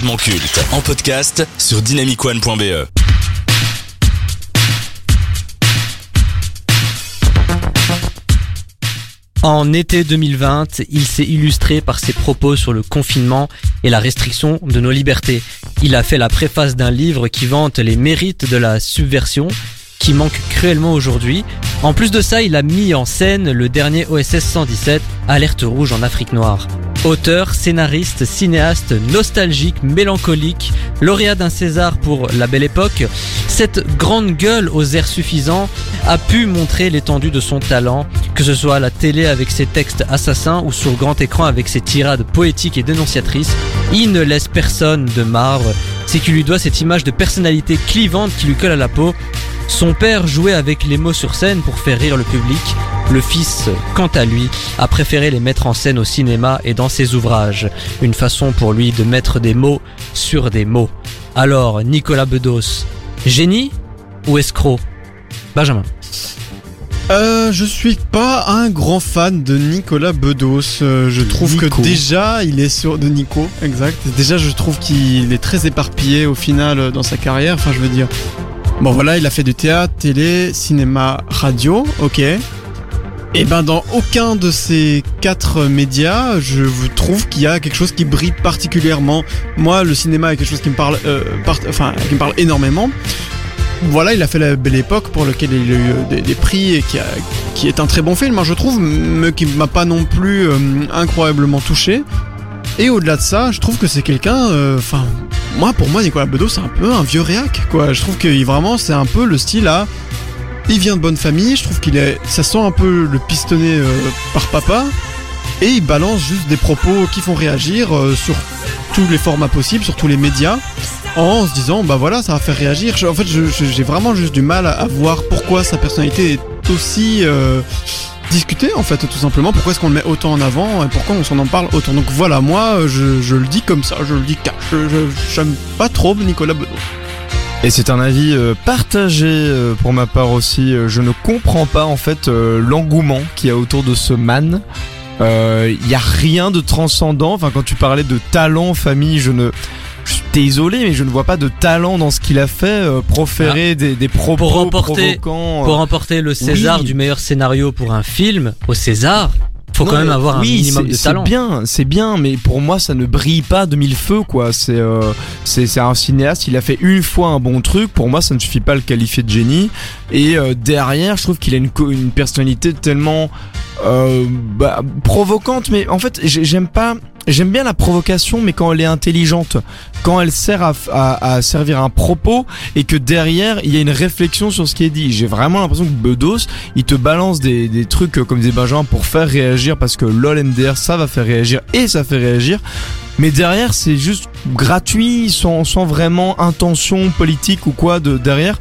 culte en podcast sur dynamicone.be. En été 2020, il s'est illustré par ses propos sur le confinement et la restriction de nos libertés. Il a fait la préface d'un livre qui vante les mérites de la subversion qui manque cruellement aujourd'hui. En plus de ça, il a mis en scène le dernier OSS 117, Alerte rouge en Afrique noire. Auteur, scénariste, cinéaste, nostalgique, mélancolique, lauréat d'un César pour La Belle Époque, cette grande gueule aux airs suffisants a pu montrer l'étendue de son talent, que ce soit à la télé avec ses textes assassins ou sur grand écran avec ses tirades poétiques et dénonciatrices. Il ne laisse personne de marbre, c'est qu'il lui doit cette image de personnalité clivante qui lui colle à la peau. Son père jouait avec les mots sur scène pour faire rire le public. Le fils, quant à lui, a préféré les mettre en scène au cinéma et dans ses ouvrages. Une façon pour lui de mettre des mots sur des mots. Alors, Nicolas Bedos, génie ou escroc? Benjamin. Euh, je suis pas un grand fan de Nicolas Bedos. Euh, je trouve Nico. que déjà il est sur de Nico, exact. Déjà, je trouve qu'il est très éparpillé au final euh, dans sa carrière. Enfin, je veux dire, bon voilà, il a fait du théâtre, télé, cinéma, radio, ok. Et ben dans aucun de ces quatre médias, je trouve qu'il y a quelque chose qui brille particulièrement. Moi, le cinéma est quelque chose qui me parle, euh, énormément. Voilà, il a fait la belle époque pour lequel il a eu euh, des, prix et qui est un très bon film, hein, je trouve, mais qui m'a pas non plus euh, incroyablement touché. Et au-delà de ça, je trouve que c'est quelqu'un, euh, enfin, moi pour moi Nicolas Bedos c'est un peu un vieux réac, quoi. Je trouve que vraiment c'est un peu le style à, il vient de bonne famille, je trouve qu'il est, ça sent un peu le pistonné euh, par papa, et il balance juste des propos qui font réagir euh, sur tous les formats possibles, sur tous les médias en se disant bah voilà ça va faire réagir en fait j'ai vraiment juste du mal à voir pourquoi sa personnalité est aussi euh, discutée en fait tout simplement pourquoi est-ce qu'on le met autant en avant et pourquoi on s'en en parle autant? Donc voilà moi euh, je, le dis comme ça je le dis cash je j'aime pas trop Nicolas Bedos Et c'est un avis euh, partagé euh, pour ma part aussi. Euh, Je ne comprends pas en fait euh, l'engouement qu'il y a autour de ce man. Il y a rien de transcendant. Enfin, quand tu parlais de talent, famille, je ne. Isolé, mais je ne vois pas de talent dans ce qu'il a fait. euh, proférer des, des propos Pour remporter- provoquants, euh, Pour remporter le César oui. du meilleur scénario pour un film au César, faut quand même avoir un oui, minimum c'est- de c'est talent. bien, c'est bien, mais pour moi, ça ne brille pas de mille feux, quoi. C'est, euh, c'est, c'est un cinéaste. Il a fait une fois un bon truc. Pour moi, ça ne suffit pas à le qualifier de génie. Et euh, derrière, je trouve qu'il a une, personnalité tellement euh, bah, provocante. Mais en fait, j'ai- j'aime pas. J'aime bien la provocation, mais quand elle est intelligente, quand elle sert à, à, à servir un propos et que derrière il y a une réflexion sur ce qui est dit. J'ai vraiment l'impression que Bedos, il te balance des, des trucs comme des Benjamin pour faire réagir parce que lol MDR ça va faire réagir et ça fait réagir. Mais derrière c'est juste gratuit, sans, sans vraiment intention politique ou quoi de derrière.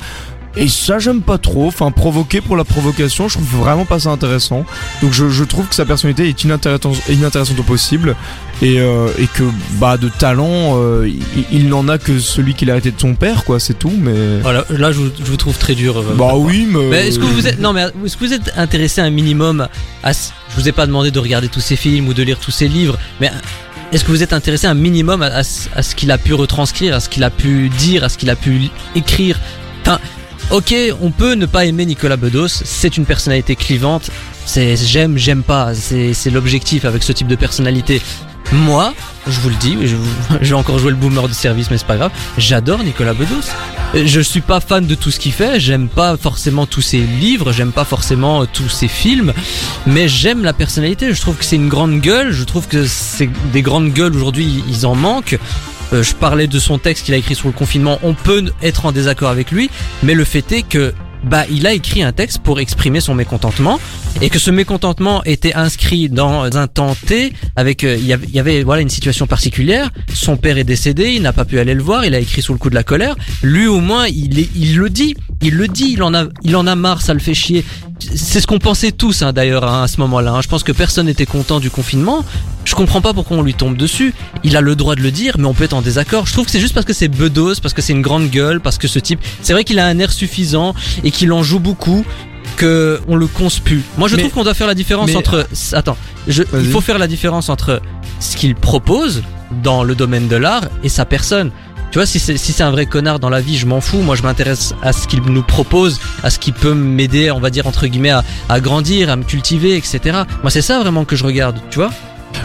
Et ça j'aime pas trop, enfin provoquer pour la provocation, je trouve vraiment pas ça intéressant. Donc je, je trouve que sa personnalité est inintéressante, inintéressante au possible et, euh, et que bah de talent euh, il, il n'en a que celui qu'il a hérité de son père quoi, c'est tout. Mais Voilà, là je vous, je vous trouve très dur. euh, bah oui, mais, Mais est-ce que vous êtes non mais est-ce que vous êtes intéressé un minimum à ce- je vous ai pas demandé de regarder tous ses films ou de lire tous ses livres mais est-ce que vous êtes intéressé un minimum à, à ce- à ce qu'il a pu retranscrire, à ce qu'il a pu dire, à ce qu'il a pu écrire? Enfin, OK, on peut ne pas aimer Nicolas Bedos, c'est une personnalité clivante, c'est j'aime j'aime pas, c'est l'objectif avec ce type de personnalité. Moi, je vous le dis, je, je vais encore jouer le boomer de service, mais c'est pas grave. J'adore Nicolas Bedos. Je suis pas fan de tout ce qu'il fait, j'aime pas forcément tous ses livres, j'aime pas forcément euh, tous ses films, mais j'aime la personnalité. Je trouve que c'est une grande gueule. Je trouve que c'est des grandes gueules aujourd'hui, ils en manquent. Euh, je parlais de son texte qu'il a écrit sur le confinement. On peut être en désaccord avec lui, mais le fait est que bah il a écrit un texte pour exprimer son mécontentement et que ce mécontentement était inscrit dans un temps T avec euh, il y avait, voilà une situation particulière. Son père est décédé il n'a pas pu aller le voir il a écrit sous le coup de la colère. Lui au moins il le dit il le dit il en a il en a marre ça le fait chier c'est ce qu'on pensait tous hein, d'ailleurs hein, à ce moment-là hein. je pense que personne n'était content du confinement je comprends pas pourquoi on lui tombe dessus il a le droit de le dire mais on peut être en désaccord je trouve que c'est juste parce que c'est bedos parce que c'est une grande gueule parce que ce type c'est vrai qu'il a un air suffisant et qu'il en joue beaucoup que on le conspue. Moi je Mais- trouve qu'on doit faire la différence mais- entre attends, je, il faut faire la différence entre ce qu'il propose dans le domaine de l'art et sa personne. Tu vois, si c'est si un vrai connard dans la vie, je m'en fous. Moi, je m'intéresse à ce qu'il nous propose, à ce qui peut m'aider, on va dire entre guillemets, à, à grandir, à me cultiver, etc. Moi, c'est ça vraiment que je regarde. Tu vois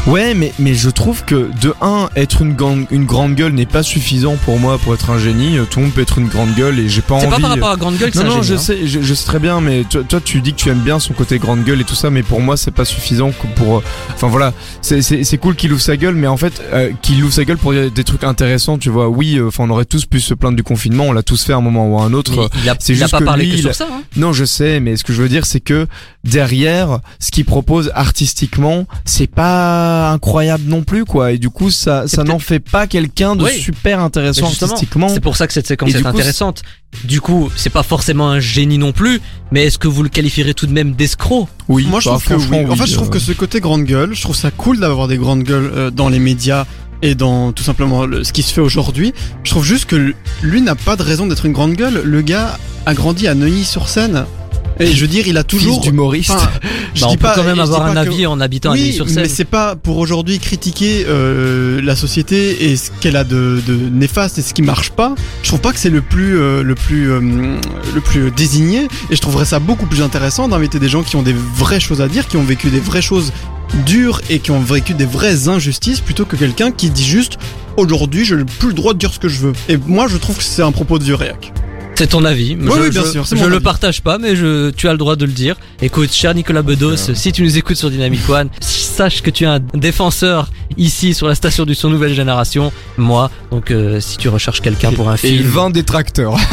Ouais, mais, mais je trouve que de un, être une, grande- une grande gueule n'est pas suffisant pour moi pour être un génie. Tout le monde peut être une grande gueule et j'ai pas C'est envie. pas par rapport à Grande Gueule que Non, c'est un non, génie, je hein. sais, je, je sais très bien, mais toi, toi, tu dis que tu aimes bien son côté grande gueule et tout ça, mais pour moi, c'est pas suffisant pour. Enfin voilà, c'est- c'est c'est cool qu'il ouvre sa gueule, mais en fait, euh, qu'il ouvre sa gueule pour des trucs intéressants, tu vois. Oui, euh, enfin, on aurait tous pu se plaindre du confinement, on l'a tous fait à un moment ou à un autre. Mais il a, c'est a pas que parlé lui, que sur ça. Hein. Non, je sais, mais ce que je veux dire, c'est que derrière, ce qu'il propose artistiquement, c'est pas incroyable non plus, quoi. Et du coup, ça, C'est ça n'en fait pas quelqu'un de Oui. super intéressant artistiquement. C'est pour ça que cette séquence est coup, intéressante. Du coup, c'est pas forcément un génie non plus, mais est-ce que vous le qualifierez tout de même d'escroc? Oui, Moi, je bah, trouve que franchement, oui. En fait, je trouve euh, que ce côté grande gueule, je trouve ça cool d'avoir des grandes gueules euh, dans les médias et dans tout simplement le- ce qui se fait aujourd'hui. Je trouve juste que lui n'a pas de raison d'être une grande gueule. Le gars a grandi à Neuilly-sur-Seine. Et je veux dire, il a toujours. d'humoriste. Enfin, je Bah, On dis peut pas- quand même avoir un que- avis en habitant à oui, Neuilly-sur-Seine. mais c'est pas pour aujourd'hui critiquer euh, la société et ce qu'elle a de, de néfaste et ce qui marche pas. Je trouve pas que c'est le plus euh, le plus euh, le plus désigné et je trouverais ça beaucoup plus intéressant d'inviter des gens qui ont des vraies choses à dire, qui ont vécu des vraies choses dures et qui ont vécu des vraies injustices plutôt que quelqu'un qui dit juste aujourd'hui je n'ai plus le droit de dire ce que je veux. Et moi je trouve que c'est un propos de vieux réac. C'est ton avis. Oui, je, oui, bien je- sûr, c'est Je mon le partage pas, mais je, tu as le droit de le dire. Écoute, cher Nicolas Bedos, si tu nous écoutes sur Dynamic One, sache que tu es un défenseur ici sur la station du son nouvelle génération. Moi, donc euh, si tu recherches quelqu'un pour un Et film, 20 détracteurs.